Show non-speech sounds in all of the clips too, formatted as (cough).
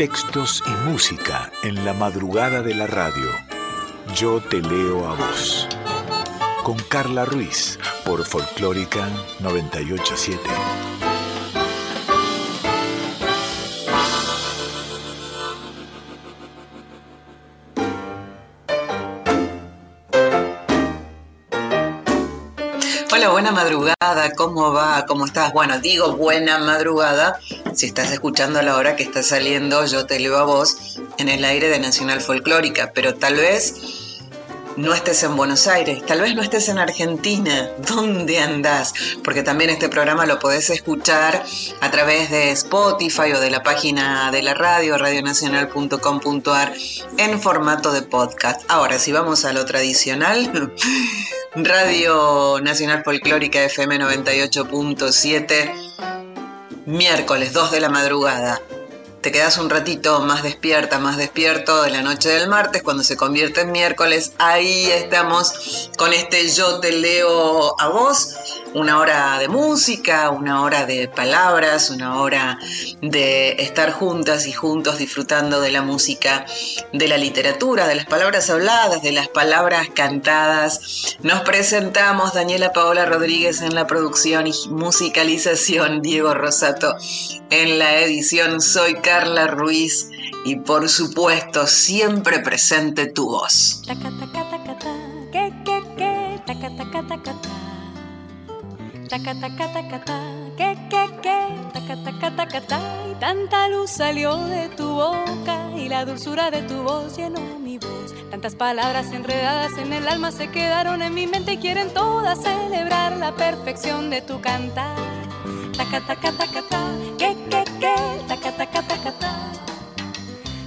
Textos y música en la madrugada de la radio. Yo te leo a vos. Con Carla Ruiz por Folclórica 987. buena madrugada, ¿cómo va? ¿Cómo estás? Bueno, digo buena madrugada si estás escuchando a la hora que está saliendo Yo te leo a vos en el aire de Nacional Folclórica, pero tal vez no estés en Buenos Aires, tal vez no estés en Argentina, ¿dónde andás? Porque también este programa lo podés escuchar a través de Spotify o de la página de la radio, radionacional.com.ar, en formato de podcast. Ahora, si vamos a lo tradicional, (laughs) Radio Nacional Folclórica FM 98.7, miércoles 2 de la madrugada. Te quedas un ratito más despierta, más despierto de la noche del martes, cuando se convierte en miércoles, ahí estamos con este Yo te leo a vos, una hora de música, una hora de palabras, una hora de estar juntas y juntos disfrutando de la música, de la literatura, de las palabras habladas, de las palabras cantadas. Nos presentamos Daniela Paola Rodríguez en la producción y musicalización, Diego Rosato en la edición. Soy Carla Ruiz y por supuesto siempre presente tu voz. Y tanta luz salió de tu boca y la dulzura de tu voz llenó mi voz. Tantas palabras enredadas en el alma se quedaron en mi mente y quieren todas celebrar la perfección de tu cantar taca taca taca ta, que que que, taca taca taca ta.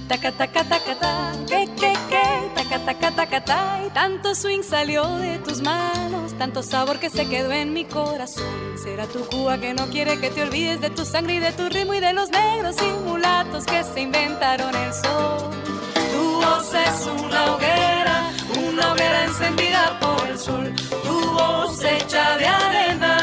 Taca taca taca ta, que que que, taca taca taca ta. Y tanto swing salió de tus manos, tanto sabor que se quedó en mi corazón. Será tu Cuba que no quiere que te olvides de tu sangre y de tu ritmo y de los negros y mulatos que se inventaron el sol. Tu voz es una hoguera, una hoguera encendida por el sol. Tu voz hecha de arena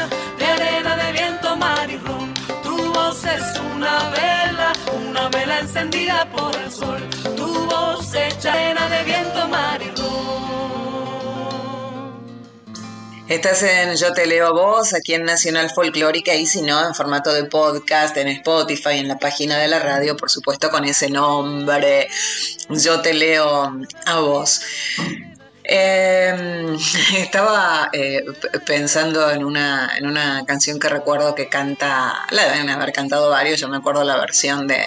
encendida por el sol. Tu voz hecha llena de viento, mar Estás en Yo Te Leo a Vos, aquí en Nacional Folclórica, y si no, en formato de podcast, en Spotify, en la página de la radio, por supuesto, con ese nombre, Yo Te Leo a Vos. Em, (laughs) estaba eh, pensando en una, en una canción que recuerdo que canta, la deben haber cantado varios, yo me acuerdo la versión de,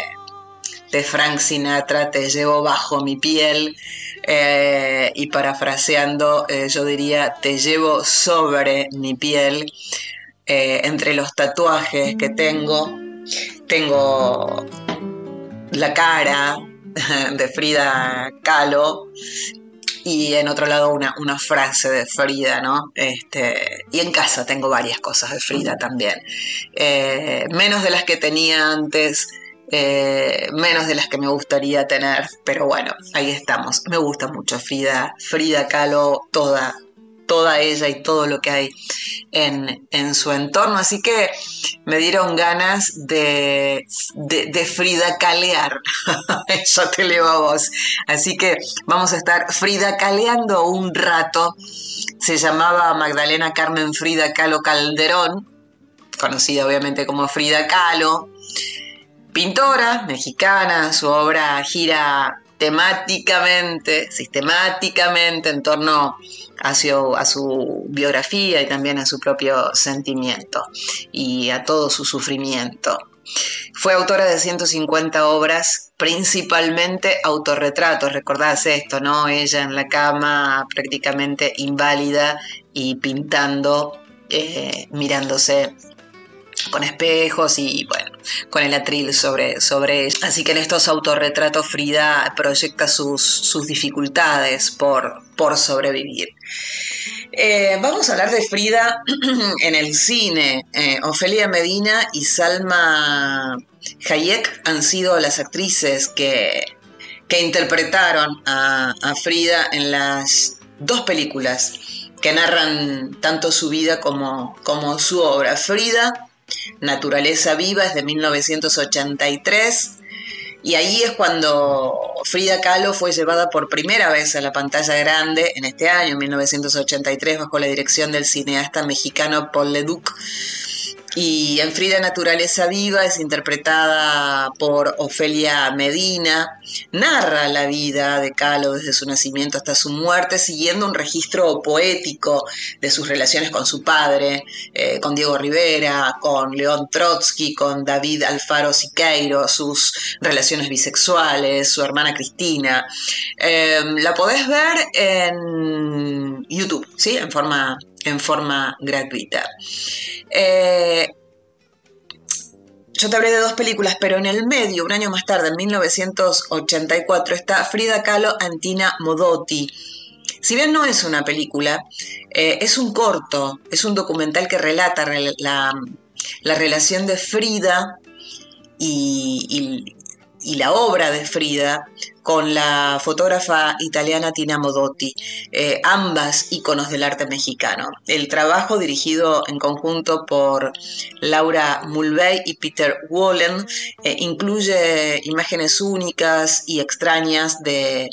de Frank Sinatra, Te llevo bajo mi piel, eh, y parafraseando eh, yo diría, Te llevo sobre mi piel, entre los tatuajes que tengo, tengo la cara (laughs) de Frida Kahlo, y en otro lado una, una, frase de Frida, ¿no? Este, y en casa tengo varias cosas de Frida también. Eh, menos de las que tenía antes, eh, menos de las que me gustaría tener, pero bueno, ahí estamos. Me gusta mucho Frida, Frida Kahlo, toda, toda ella y todo lo que hay en, su entorno. Así que me dieron ganas de, de, Frida Calear. (laughs) Eso te leo a vos. Así que vamos a estar Frida Caleando un rato. Se llamaba Magdalena Carmen Frida Calo Calderón, conocida obviamente como Frida Kahlo. Pintora mexicana, su obra gira temáticamente, sistemáticamente en torno a su, biografía y también a su propio sentimiento y a todo su sufrimiento. Fue autora de 150 obras, principalmente autorretratos, recordás esto, ¿no? Ella en la cama prácticamente inválida y pintando, eh, mirándose con espejos y bueno, con el atril sobre, sobre ella. Así que en estos autorretratos Frida proyecta sus, sus dificultades por, por sobrevivir. Eh, vamos a hablar de Frida (clears throat) en el cine. Eh, Ofelia Medina y Salma Hayek han sido las actrices que, que interpretaron a, a Frida en las dos películas que narran tanto su vida como, como su obra. Frida Naturaleza Viva es de 1983 Y ahí es cuando Frida Kahlo fue llevada por primera vez a la pantalla grande en este año, 1983, bajo la dirección del cineasta mexicano Paul Leduc y en Frida Naturaleza Viva es interpretada por Ofelia Medina. Narra la vida de Calo desde su nacimiento hasta su muerte, siguiendo un registro poético de sus relaciones con su padre, eh, con Diego Rivera, con León Trotsky, con David Alfaro Siqueiro, sus relaciones bisexuales, su hermana Cristina. Em, la podés ver en YouTube, ¿sí? En forma en forma gratuita. Eh, yo te hablé de dos películas, pero en el medio, un año más tarde, en 1984, está Frida Kahlo Antina Modotti. Si bien no es una película, eh, es un corto, es un documental que relata la, relación de Frida y, y la obra de Frida con la fotógrafa italiana Tina Modotti, eh, ambas íconos del arte mexicano. El trabajo dirigido en conjunto por Laura Mulvey y Peter Wallen eh, incluye imágenes únicas y extrañas de,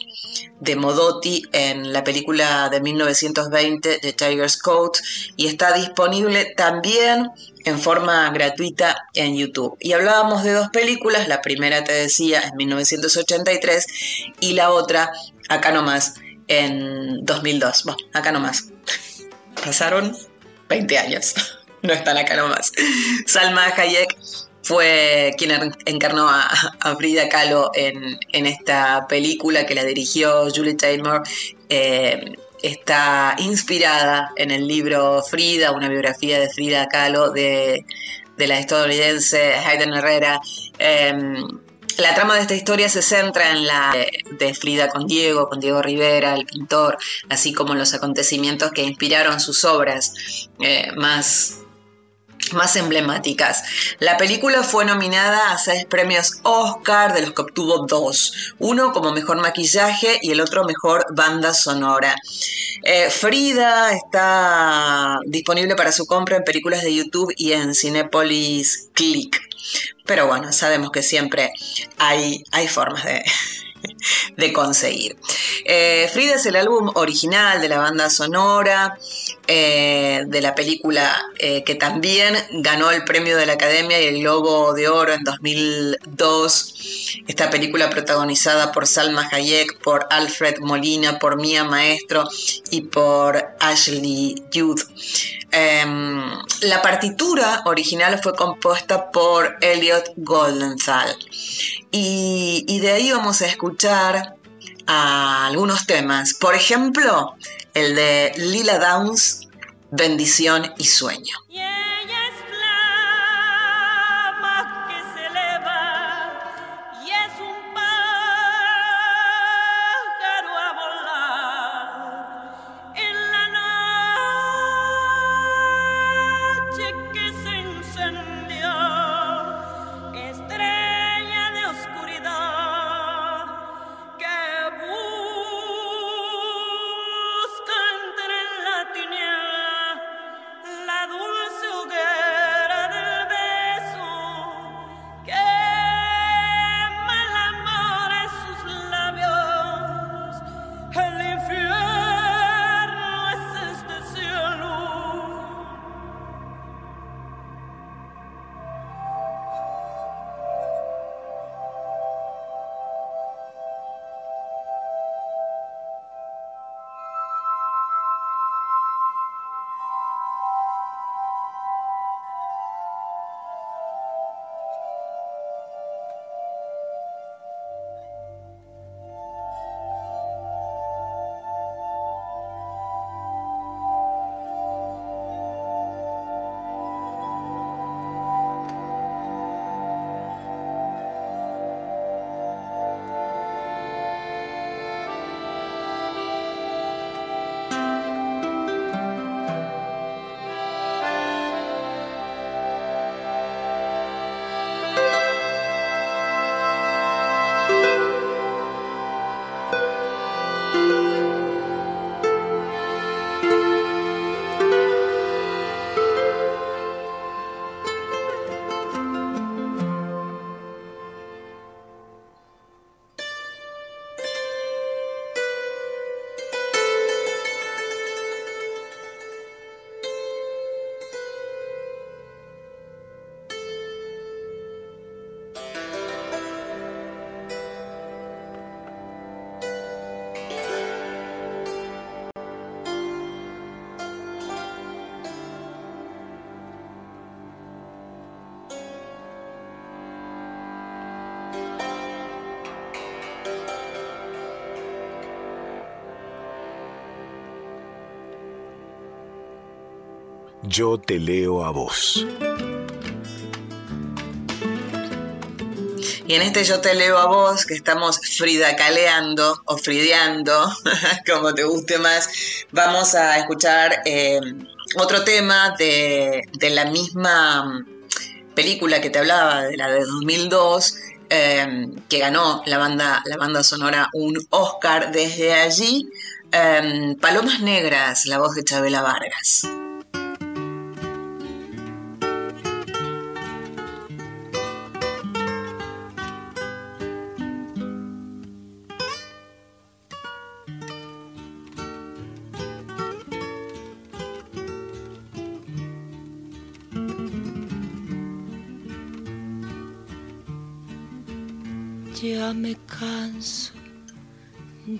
de Modotti en la película de 1920 de Tiger's Coat y está disponible también en forma gratuita en YouTube. Y hablábamos de dos películas, la primera te decía en 1983 y la otra acá nomás en 2002. Bueno, acá nomás. Pasaron 20 años, (laughs) no están acá nomás. Salma Hayek fue quien encarnó a, Frida Kahlo en, esta película que la dirigió Julie Taymor. Eh, está inspirada en el libro Frida, una biografía de Frida Kahlo de, la estadounidense Hayden Herrera. Em, la trama de esta historia se centra en la de Frida con Diego, con Diego Rivera, el pintor, así como los acontecimientos que inspiraron sus obras eh, más más emblemáticas. La película fue nominada a seis premios Oscar, de los que obtuvo dos, uno como mejor maquillaje y el otro mejor banda sonora. Eh, Frida está disponible para su compra en películas de YouTube y en Cinepolis Click. Pero bueno, sabemos que siempre hay, hay formas de, (laughs) de conseguir. Eh, Frida es el álbum original de la banda sonora eh, de la película eh, que también ganó el premio de la Academia y el Globo de Oro en 2002. Esta película protagonizada por Salma Hayek, por Alfred Molina, por Mia Maestro y por Ashley Judd. Em, la partitura original fue compuesta por Elliot Goldenthal. Y, de ahí vamos a escuchar a algunos temas. Por ejemplo, el de Lila Downs, Bendición y Sueño. Yo te leo a vos. Y en este Yo te leo a vos, que estamos fridacaleando o frideando, (laughs) como te guste más, vamos a escuchar eh, otro tema de, la misma película que te hablaba, de la de 2002, eh, que ganó la banda, la banda sonora un Oscar. Desde allí, eh, Palomas Negras, la voz de Chabela Vargas.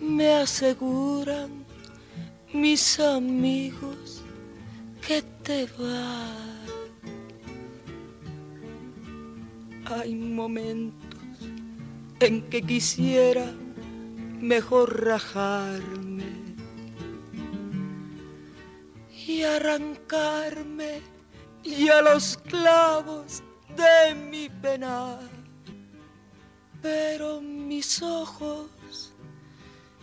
me aseguran mis amigos que te va. Hay momentos en que quisiera mejor rajarme y arrancarme y a los clavos de mi penar pero mis ojos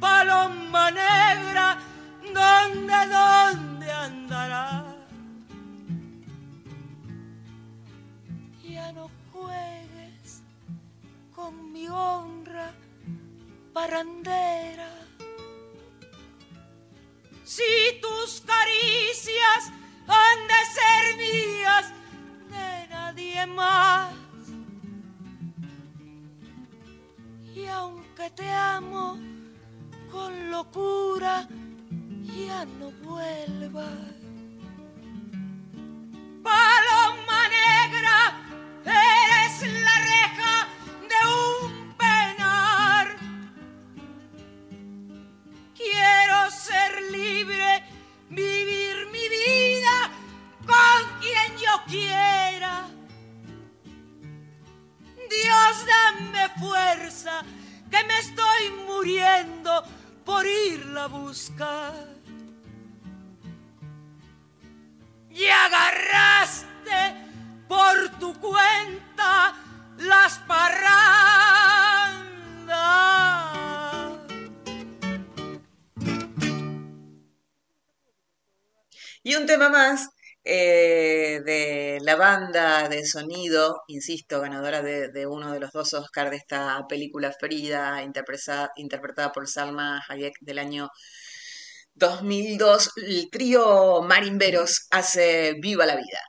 paloma negra, ¿dónde, dónde andará? Ya no juegues con mi honra parandera. Si tus caricias han de ser mías, de nadie más Y aunque te amo con locura, ya no vuelvas. Paloma negra, eres la reja de un penar. Quiero ser libre, vivir mi vida con quien yo quiera Dios, dame fuerza, que me estoy muriendo por irla a buscar. Y agarraste por tu cuenta las parrandas. Y un tema más eh, de la banda de sonido, insisto, ganadora de, uno de los dos Oscars de esta película Ferida, interpretada, interpretada por Salma Hayek del año 2002, el trío Marimberos hace Viva la Vida.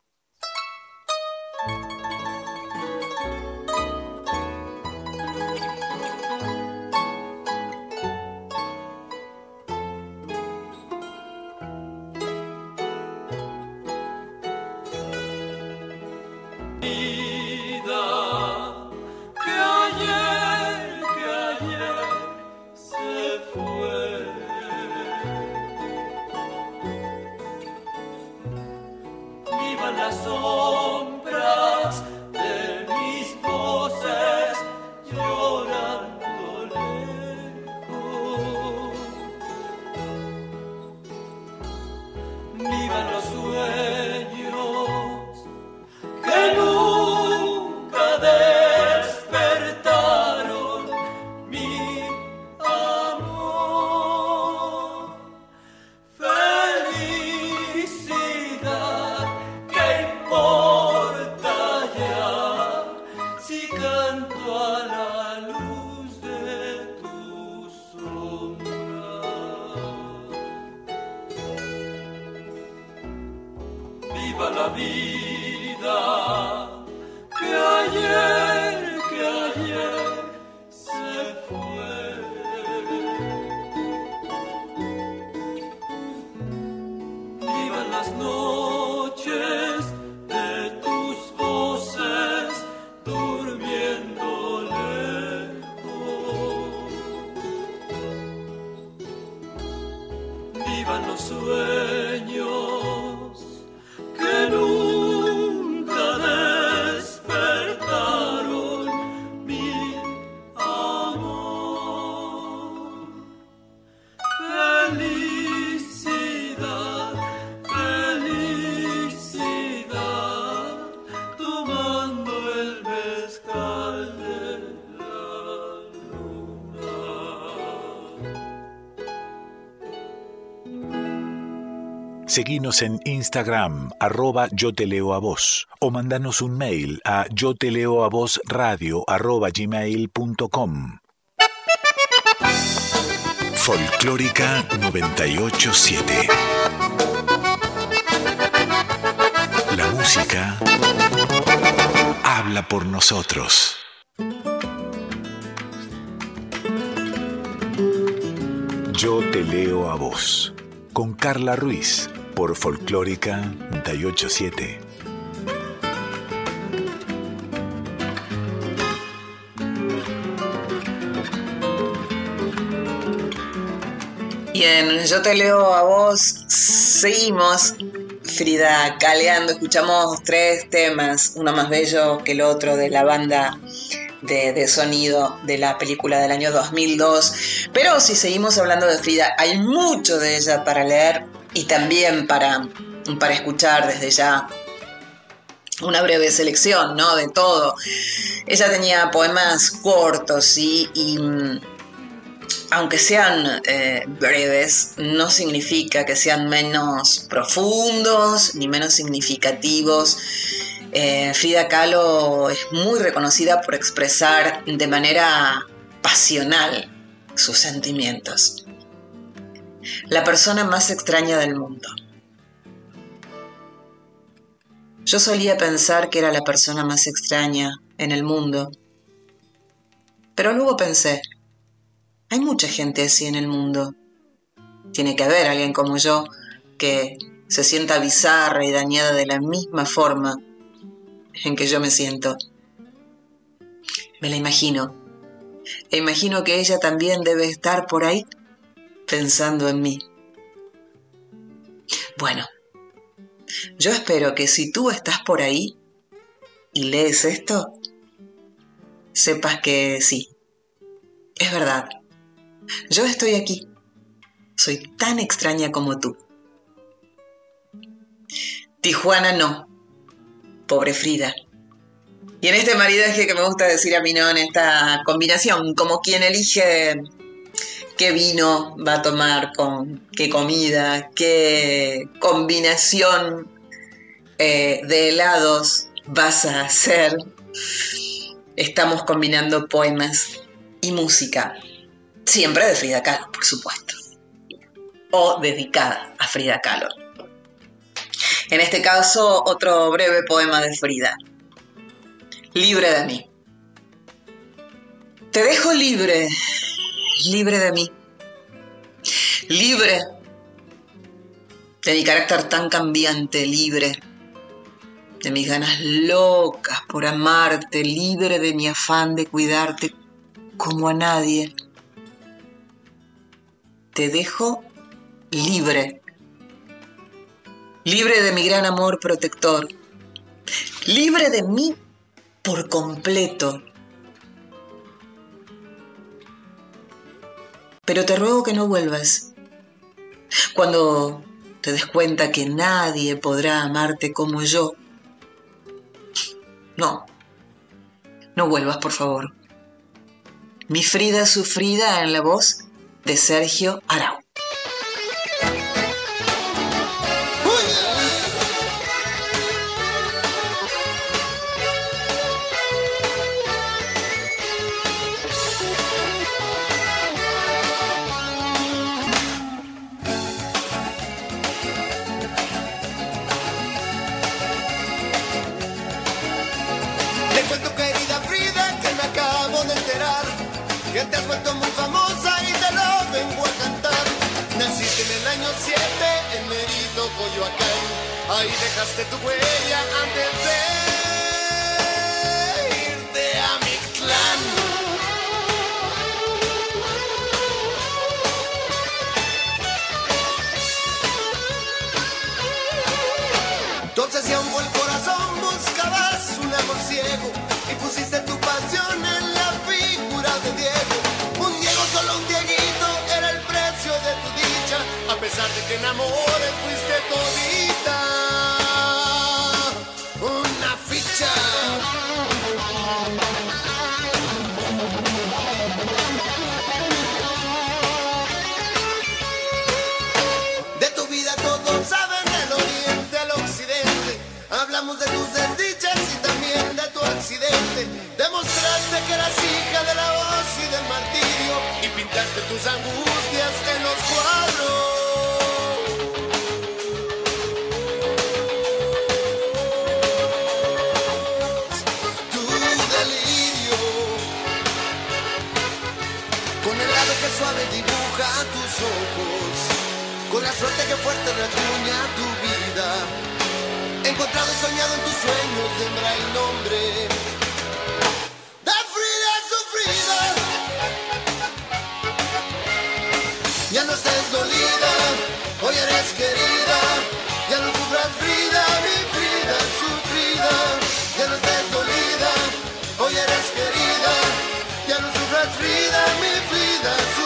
Seguinos en Instagram, arroba yo te leo a vos, o mandanos un mail a yo te leo a vos radio arroba gmail.com. Folclórica 987. La música habla por nosotros. Yo te leo a vos, con Carla Ruiz por Folclórica 987. Bien, yo te leo a vos. Seguimos, Frida, caleando. Escuchamos tres temas, uno más bello que el otro de la banda de, de, sonido de la película del año 2002. Pero si seguimos hablando de Frida, hay mucho de ella para leer y también para, para escuchar desde ya una breve selección, ¿no? De todo. Ella tenía poemas cortos y, mm, aunque sean eh, breves, no significa que sean menos profundos ni menos significativos. Eh, Frida Kahlo es muy reconocida por expresar de manera pasional sus sentimientos la persona más extraña del mundo. Yo solía pensar que era la persona más extraña en el mundo, pero luego pensé, hay mucha gente así en el mundo. Tiene que haber alguien como yo que se sienta bizarra y dañada de la misma forma en que yo me siento. Me la imagino. E imagino que ella también debe estar por ahí pensando en mí. Bueno, yo espero que si tú estás por ahí y lees esto, sepas que sí, es verdad. Yo estoy aquí. Soy tan extraña como tú. Tijuana no. Pobre Frida. Y en este maridaje que me gusta decir a mí, ¿no? En esta combinación, como quien elige qué vino va a tomar con qué comida, qué combinación eh, de helados vas a hacer. Estamos combinando poemas y música, siempre de Frida Kahlo, por supuesto, o dedicada a Frida Kahlo. En este caso, otro breve poema de Frida. Libre de mí. Te dejo libre libre de mí, libre de mi carácter tan cambiante, libre de mis ganas locas por amarte, libre de mi afán de cuidarte como a nadie. Te dejo libre, libre de mi gran amor protector, libre de mí por completo, pero te ruego que no vuelvas. Cuando te des cuenta que nadie podrá amarte como yo, no, no vuelvas, por favor. Mi Frida sufrida en la voz de Sergio Arau. A pesar de que en amores fuiste todita. Una ficha. De tu vida todos saben del oriente al occidente. Hablamos de tus desdichas y también de tu accidente. Demostraste que eras hija de la voz y del martirio y pintaste tus angustias en los cuadros. Suave dibuja tus ojos, con la suerte que fuerte rasguña tu vida. Encontrado y soñado en tus sueños tendrá el nombre de Frida sufrida. Ya no estés dolida, hoy eres querida. Ya no sufras Frida, mi Frida sufrida. Ya no estés dolida, hoy eres querida. Ya no sufras Frida, mi Frida sufrida.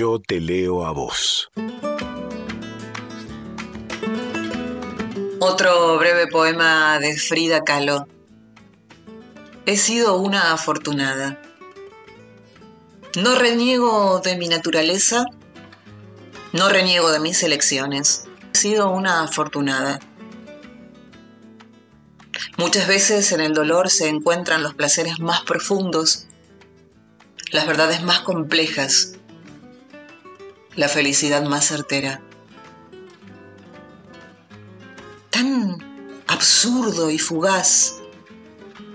Yo te leo a vos. Otro breve poema de Frida Kahlo. He sido una afortunada. No reniego de mi naturaleza, no reniego de mis elecciones. He sido una afortunada. Muchas veces en el dolor se encuentran los placeres más profundos, las verdades más complejas, la felicidad más certera. Tan absurdo y fugaz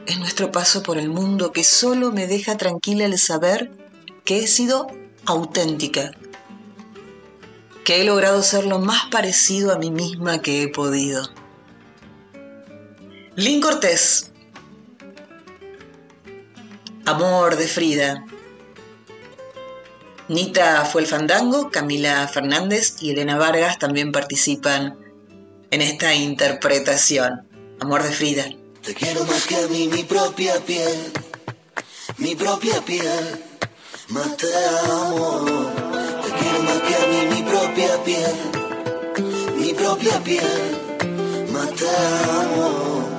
es nuestro paso por el mundo que solo me deja tranquila el saber que he sido auténtica, que he logrado ser lo más parecido a mí misma que he podido. Lynn Cortés. Amor de Frida. Nita fue el fandango, Camila Fernández y Elena Vargas también participan en esta interpretación. Amor de Frida. Te quiero más que a mí, mi propia piel, mi propia piel, más te amo. Te quiero más que a mí, mi propia piel, mi propia piel, más te amo.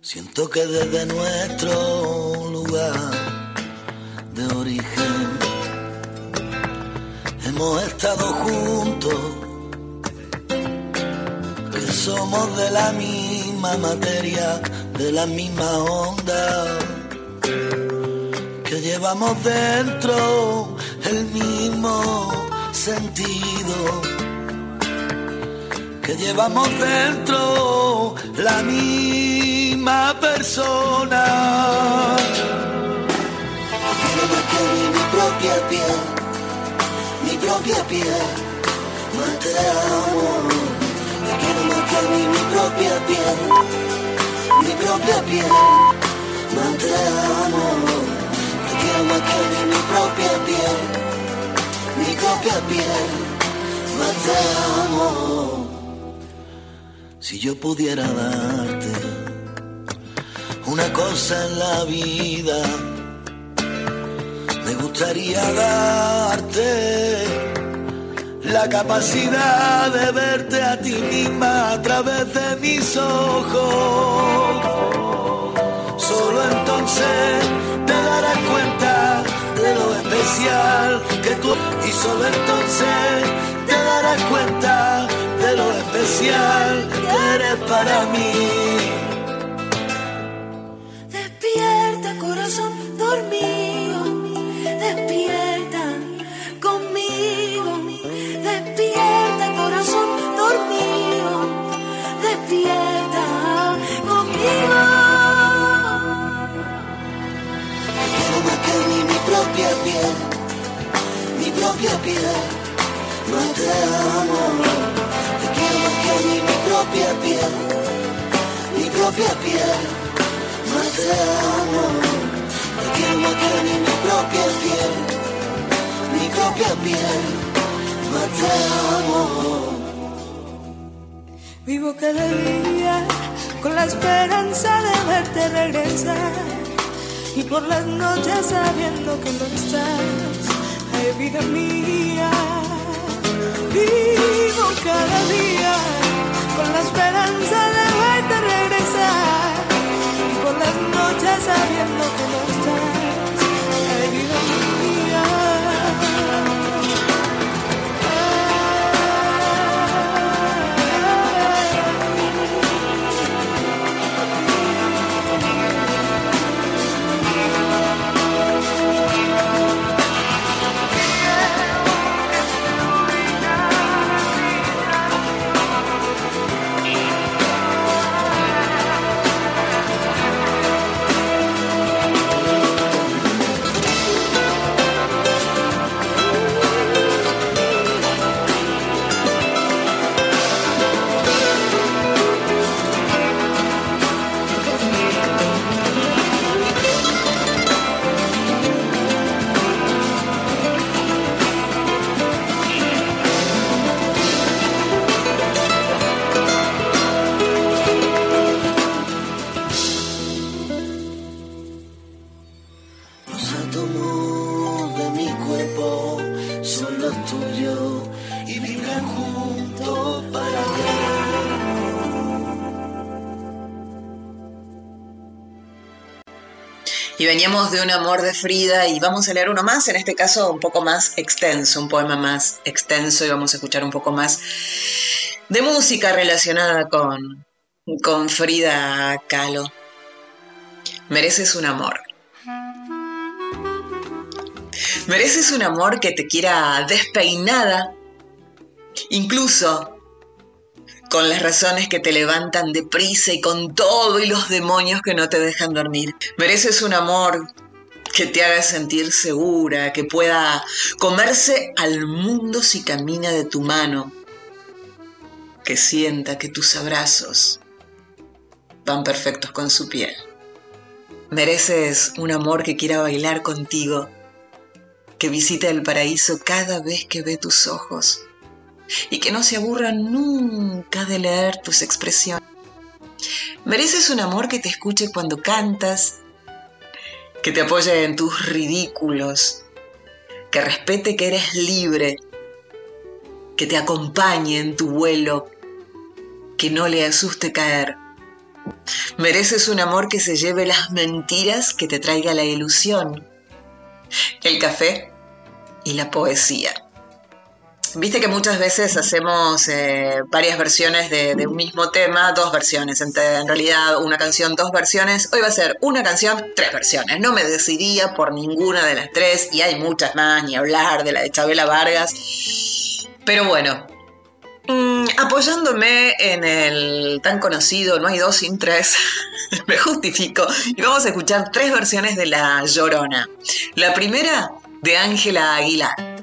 Siento que desde nuestro lugar de origen hemos estado juntos somos de la misma materia, de la misma onda, que llevamos dentro el mismo sentido, que llevamos dentro la misma persona. Propia piel, mi propia piel, te amo. Quiero más que a mí, mi propia piel, mi propia piel, amo. Te quiero más que a mí, mi propia piel, mi propia piel, amo. Si yo pudiera darte una cosa en la vida, me gustaría darte la capacidad de verte a ti misma a través de mis ojos. Solo entonces te darás cuenta de lo especial que tú y solo entonces te darás cuenta de lo especial que eres para mí. mi propia piel, no te amo. Te quiero más que mí, mi propia piel, mi propia piel, no te amo. Te quiero más que mí, mi propia piel, mi propia piel, no te amo. Vivo cada día con la esperanza de verte regresar y por las noches sabiendo que no estás, ay vida mía, vivo cada día con la esperanza de verte regresar y por las noches sabiendo que no estás, veníamos de un amor de Frida y vamos a leer uno más, en este caso un poco más extenso, un poema más extenso y vamos a escuchar un poco más de música relacionada con, con Frida Kahlo. Mereces un amor. Mereces un amor que te quiera despeinada, incluso con las razones que te levantan deprisa y con todo y los demonios que no te dejan dormir. Mereces un amor que te haga sentir segura, que pueda comerse al mundo si camina de tu mano, que sienta que tus abrazos van perfectos con su piel. Mereces un amor que quiera bailar contigo, que visite el paraíso cada vez que ve tus ojos y que no se aburran nunca de leer tus expresiones. Mereces un amor que te escuche cuando cantas, que te apoye en tus ridículos, que respete que eres libre, que te acompañe en tu vuelo, que no le asuste caer. Mereces un amor que se lleve las mentiras, que te traiga la ilusión, el café y la poesía. Viste que muchas veces hacemos eh, varias versiones de, un mismo tema, dos versiones, en, realidad una canción, dos versiones. Hoy va a ser una canción, tres versiones. No me decidía por ninguna de las tres y hay muchas más, ni hablar de la de Chabela Vargas. Pero bueno, mm, apoyándome en el tan conocido No hay dos sin tres, (laughs) me justifico y vamos a escuchar tres versiones de La Llorona. La primera de Ángela Aguilar.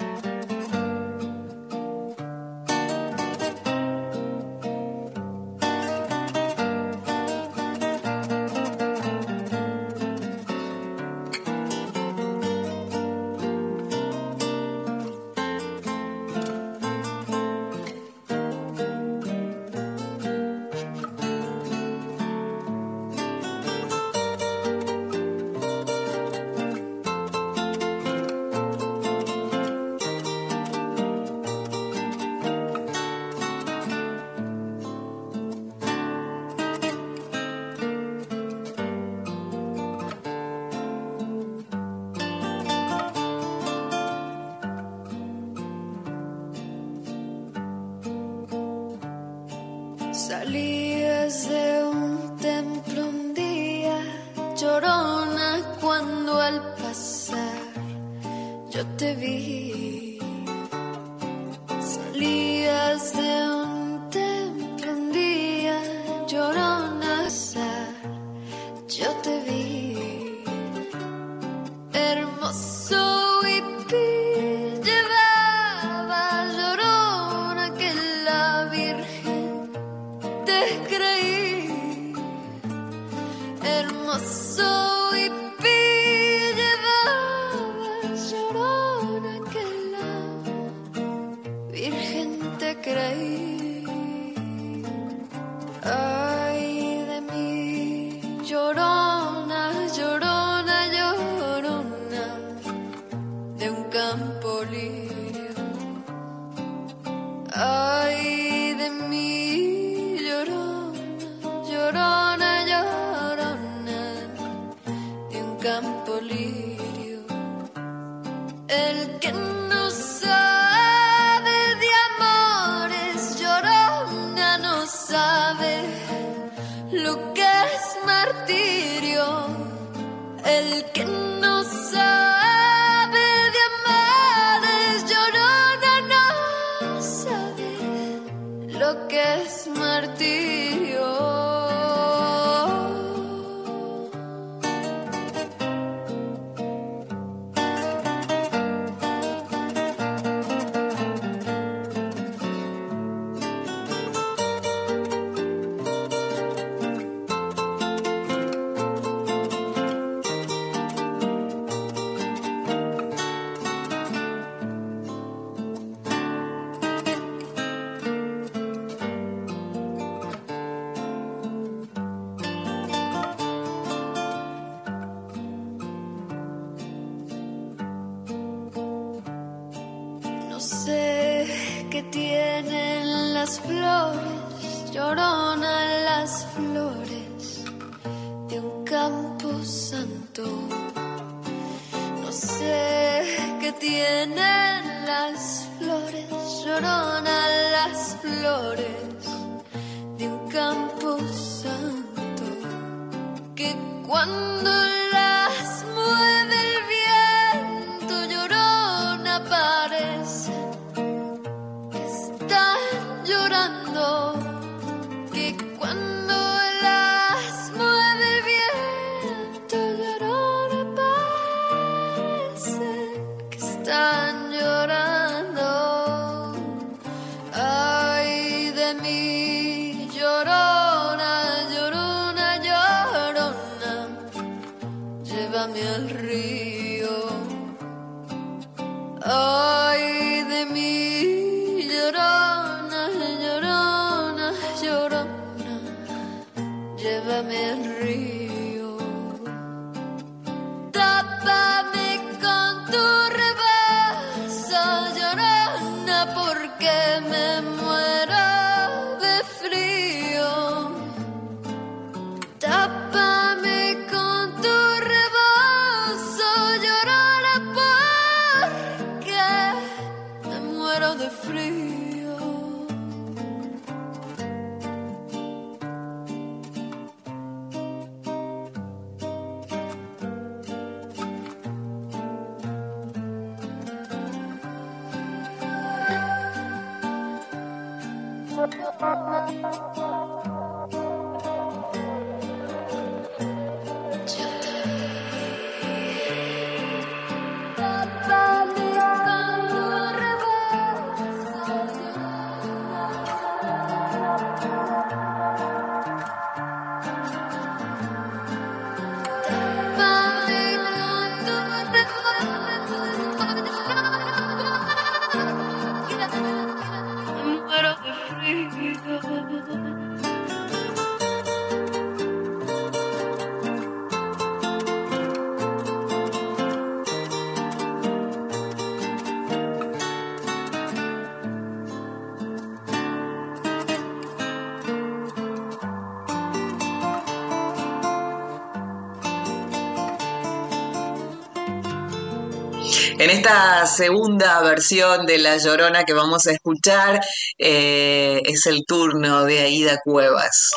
En esta segunda versión de La Llorona que vamos a escuchar eh, es el turno de Aida Cuevas.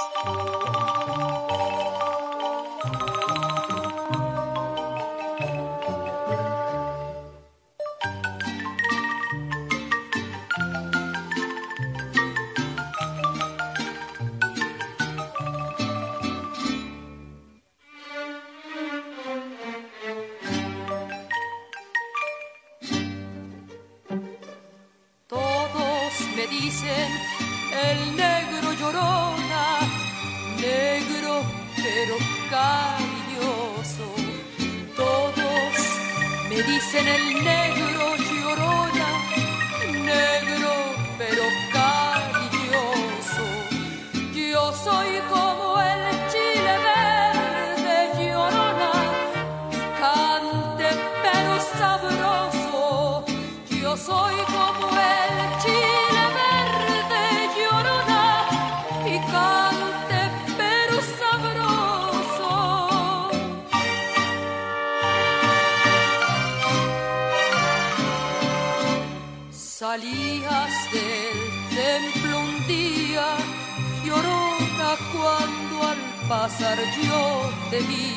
cuando al pasar yo te vi.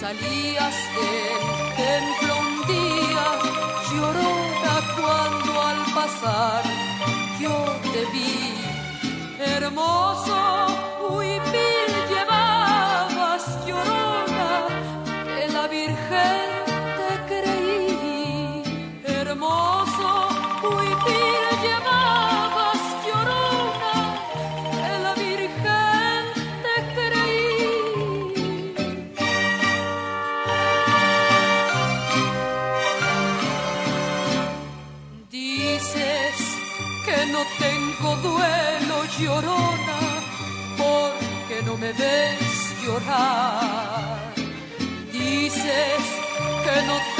Salías del templo un día, llorona cuando al pasar yo te vi. Hermoso me ves llorar, dices que no te.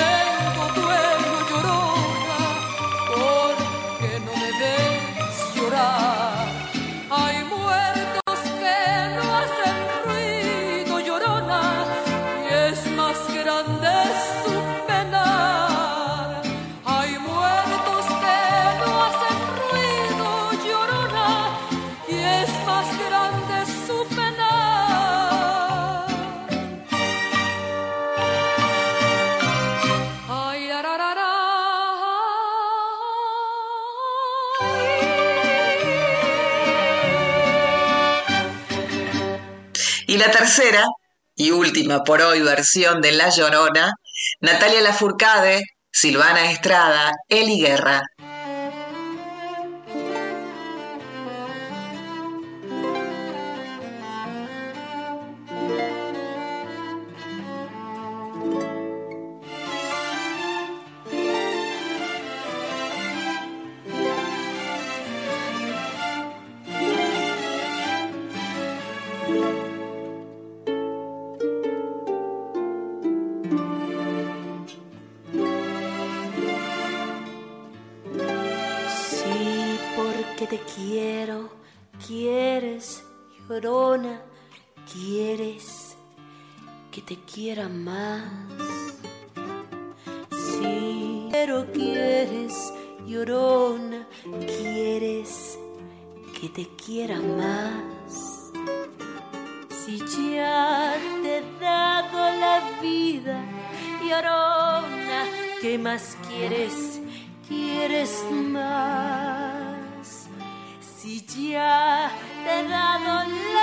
tercera y última por hoy versión de La Llorona, Natalia Lafourcade, Silvana Estrada, Eli Guerra te quiera más. Sí, pero quieres, llorona, quieres que te quiera más. Si ya te he dado la vida, llorona, ¿qué más quieres? ¿Quieres más? Si ya te he dado la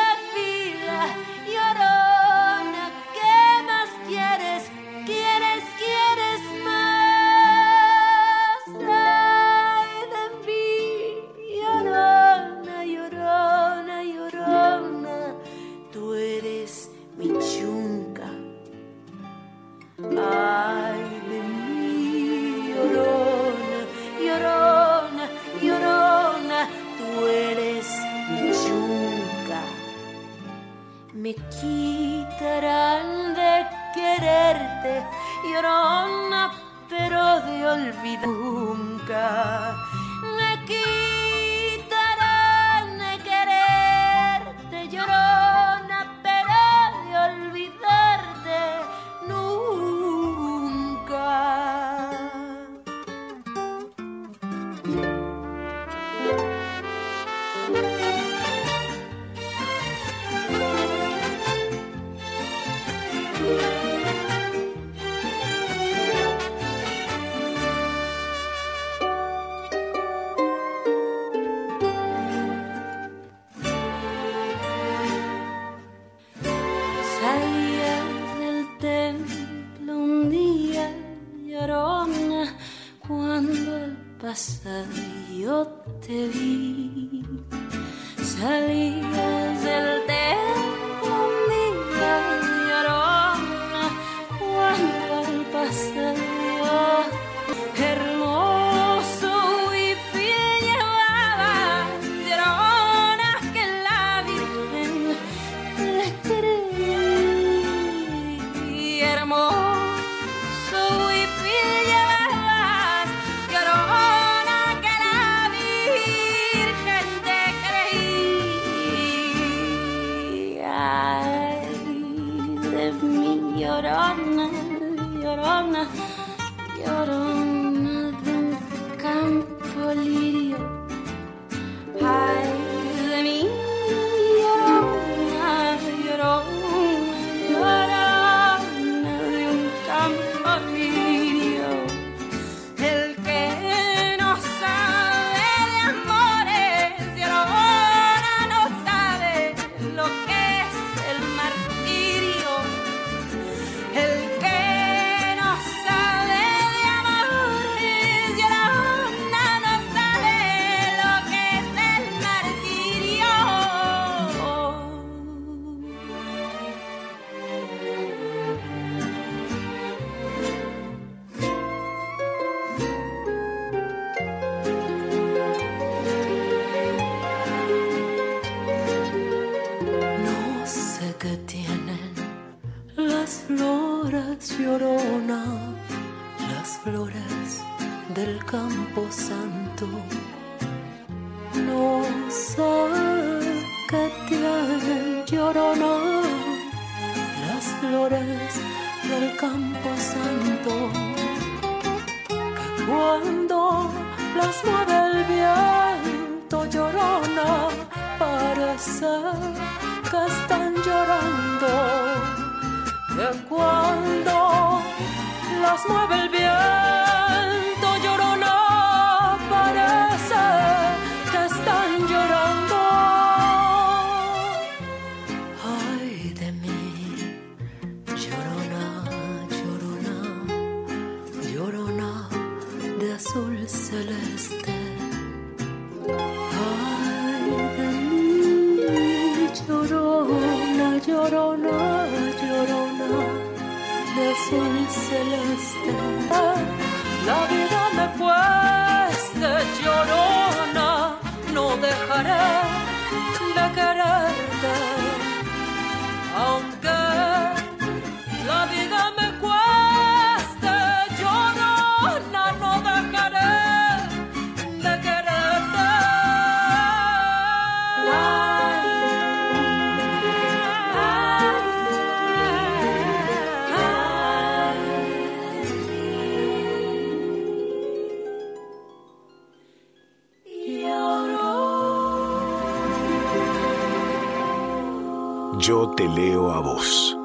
leo a vos.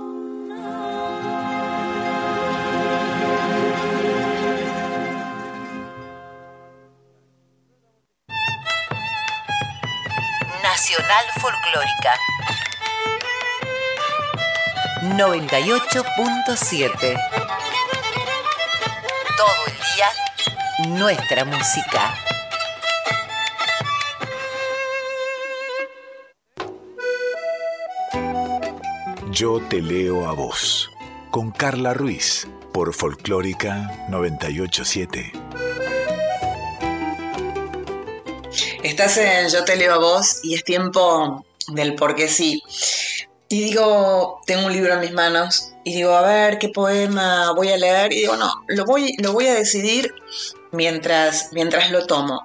Nacional Folclórica 98.7 Todo el día, nuestra música. Yo te leo a vos. Con Carla Ruiz. Por Folclórica 987. Estás en Yo te leo a vos y es tiempo del porque sí. Y digo, tengo un libro en mis manos y digo, a ver qué poema voy a leer. Y digo, no, lo voy, lo voy a decidir mientras, mientras lo tomo.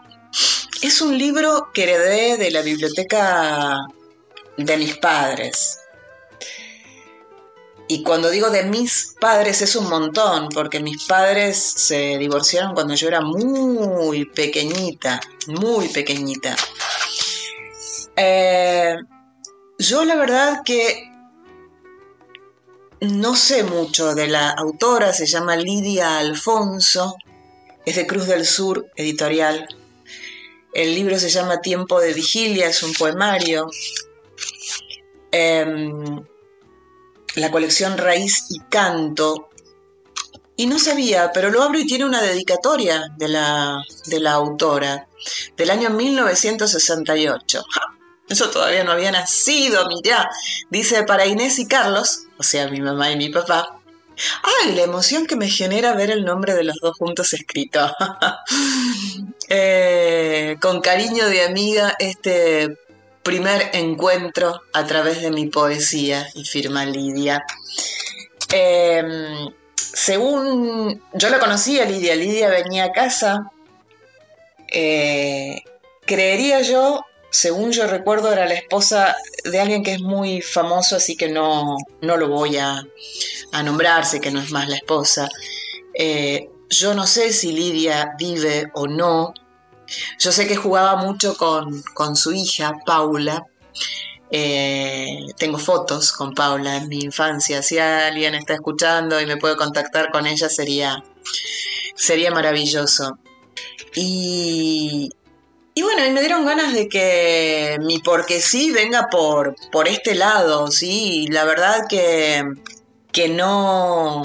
Es un libro que heredé de la biblioteca de mis padres. Y cuando digo de mis padres es un montón, porque mis padres se divorciaron cuando yo era muy pequeñita, muy pequeñita. Eh, yo la verdad que no sé mucho de la autora, se llama Lidia Alfonso, es de Cruz del Sur, editorial. El libro se llama Tiempo de Vigilia, es un poemario. Em, la colección Raíz y Canto. Y no sabía, pero lo abro y tiene una dedicatoria de la, de la autora, del año 1968. ¡Ja! Eso todavía no había nacido, mirá. Dice para Inés y Carlos, o sea, mi mamá y mi papá. ¡Ay, la emoción que me genera ver el nombre de los dos juntos escrito! (laughs) Eh, con cariño de amiga, este primer encuentro a través de mi poesía y firma Lidia. Eh, según yo la conocía, Lidia, Lidia venía a casa, eh, creería yo, según yo recuerdo, era la esposa de alguien que es muy famoso, así que no, no lo voy a, a nombrar, sé que no es más la esposa. Eh, yo no sé si Lidia vive o no, yo sé que jugaba mucho con, con su hija, Paula. Eh, tengo fotos con Paula en mi infancia. Si alguien está escuchando y me puede contactar con ella, sería, sería maravilloso. Y, y bueno, y me dieron ganas de que mi porque sí venga por, por este lado, ¿sí? La verdad que, que no,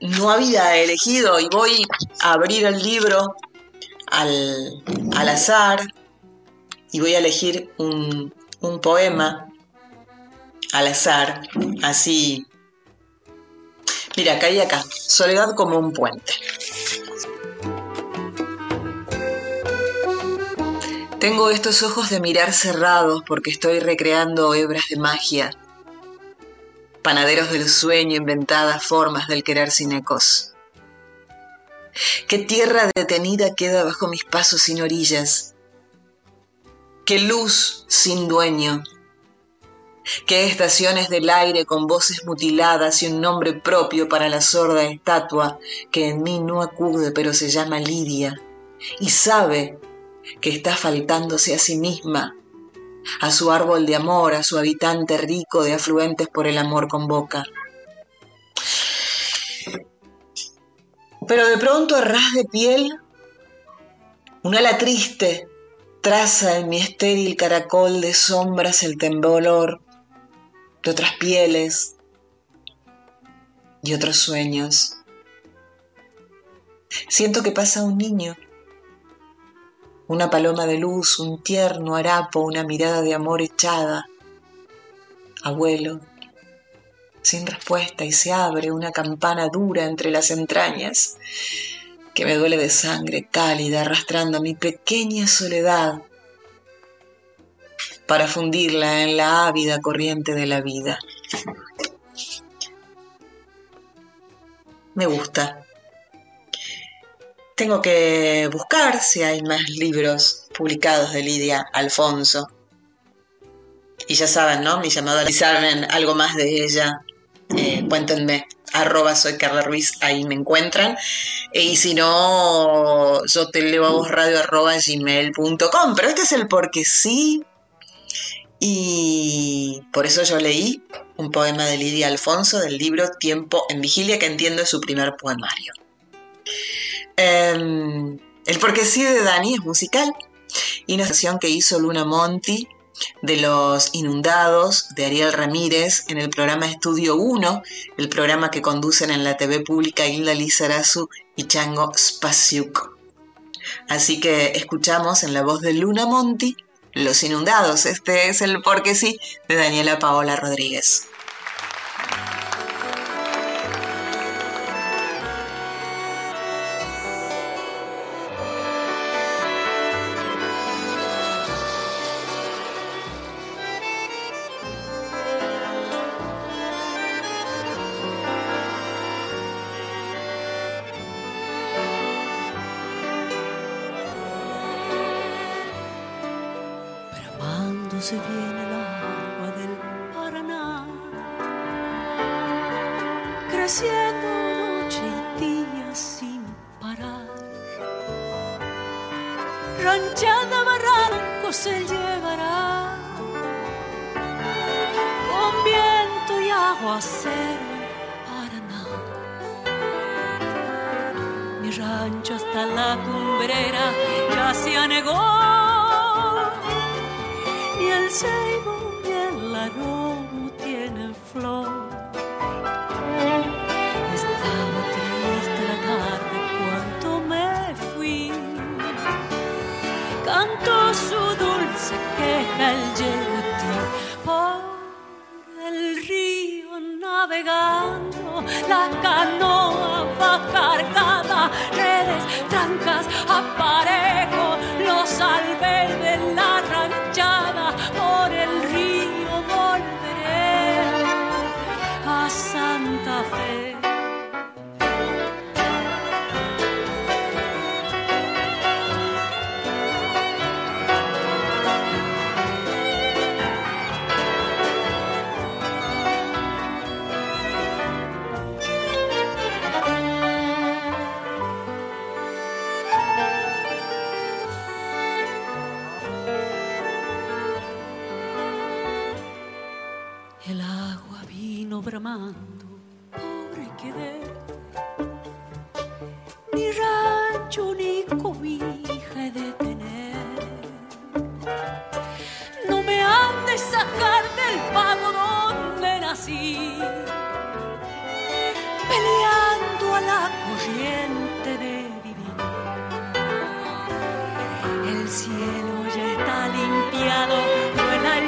no había elegido y voy a abrir el libro al, al azar y voy a elegir un, un poema al azar, así. Mira, y acá, soledad como un puente. Tengo estos ojos de mirar cerrados porque estoy recreando hebras de magia, panaderos del sueño, inventadas formas del querer sin ecos. Qué tierra detenida queda bajo mis pasos sin orillas. Qué luz sin dueño. Qué estaciones del aire con voces mutiladas y un nombre propio para la sorda estatua que en mí no acude pero se llama Lidia y sabe que está faltándose a sí misma, a su árbol de amor, a su habitante rico de afluentes por el amor convoca. Pero de pronto a ras de piel, un ala triste traza en mi estéril caracol de sombras el temblor de otras pieles y otros sueños. Siento que pasa un niño, una paloma de luz, un tierno harapo, una mirada de amor echada. Abuelo, sin respuesta y se abre una campana dura entre las entrañas que me duele de sangre cálida arrastrando mi pequeña soledad para fundirla en la ávida corriente de la vida. Me gusta. Tengo que buscar si hay más libros publicados de Lidia Alfonso. Y ya saben, ¿no? Mi llamado a algo más de ella, eh, cuéntenme. Arroba soy Carla Ruiz, ahí me encuentran. E, y si no, yo te leo a vos radio arroba gmail.com. Pero este es el porque sí. Y por eso yo leí un poema de Lidia Alfonso del libro Tiempo en Vigilia, que entiendo es su primer poemario. Em, el Porque sí de Dani es musical y una canción que hizo Luna Monti de los Inundados de Ariel Ramírez en el programa Estudio 1, el programa que conducen en la TV pública Hilda Lizarazu y Chango Spasiuk. Así que escuchamos en la voz de Luna Monti Los Inundados. Este es el Porque sí de Daniela Paola Rodríguez. Cantó su dulce queja el yerutí por el río navegando. La canoa va cargada, redes, trancas, aparejo. Los de la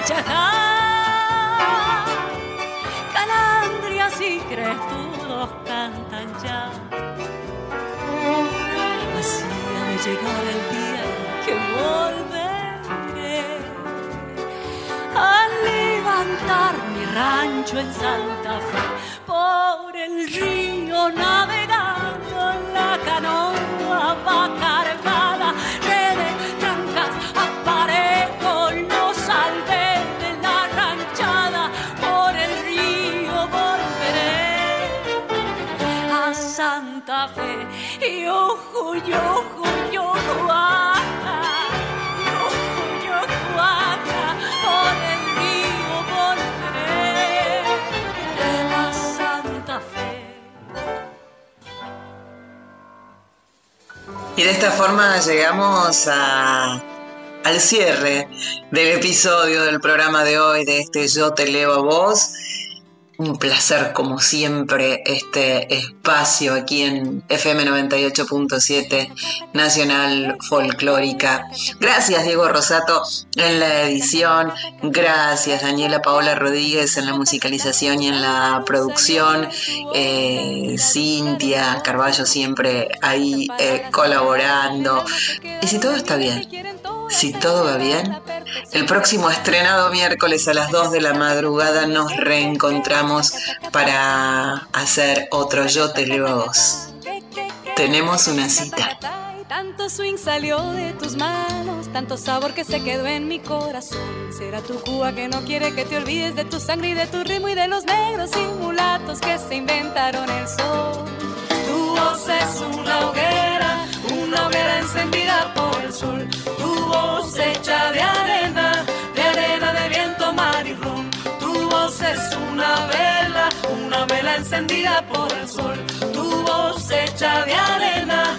chajá. Calandrias y crestudos cantan ya. Así ha de llegar el día que volveré a levantar mi rancho en Santa Fe por el río navegando la canoa va cargada Y de esta forma llegamos a- al cierre del episodio del programa de hoy, de este Yo te leo a vos. Un placer, como siempre, este espacio aquí en FM 98.7 Nacional Folclórica. Gracias, Diego Rosato, en la edición. Gracias, Daniela Paola Rodríguez, en la musicalización y en la producción. Eh, Cintia Carballo siempre ahí eh, colaborando. Y si todo está bien, si todo va bien, el próximo estrenado miércoles a las 2 de la madrugada nos reencontramos para hacer otro Yo te leo a vos. Tenemos una cita. Tanto swing salió de tus manos, tanto sabor que se quedó en mi corazón. Será tu Cuba que no quiere que te olvides de tu sangre y de tu ritmo y de los negros y mulatos que se inventaron el sol. Tu voz es una hoguera, una hoguera encendida por el sol, tu voz hecha de arena, de arena de viento, mar y ron. Tu voz es una vela, una vela encendida por el sol, tu voz hecha de arena.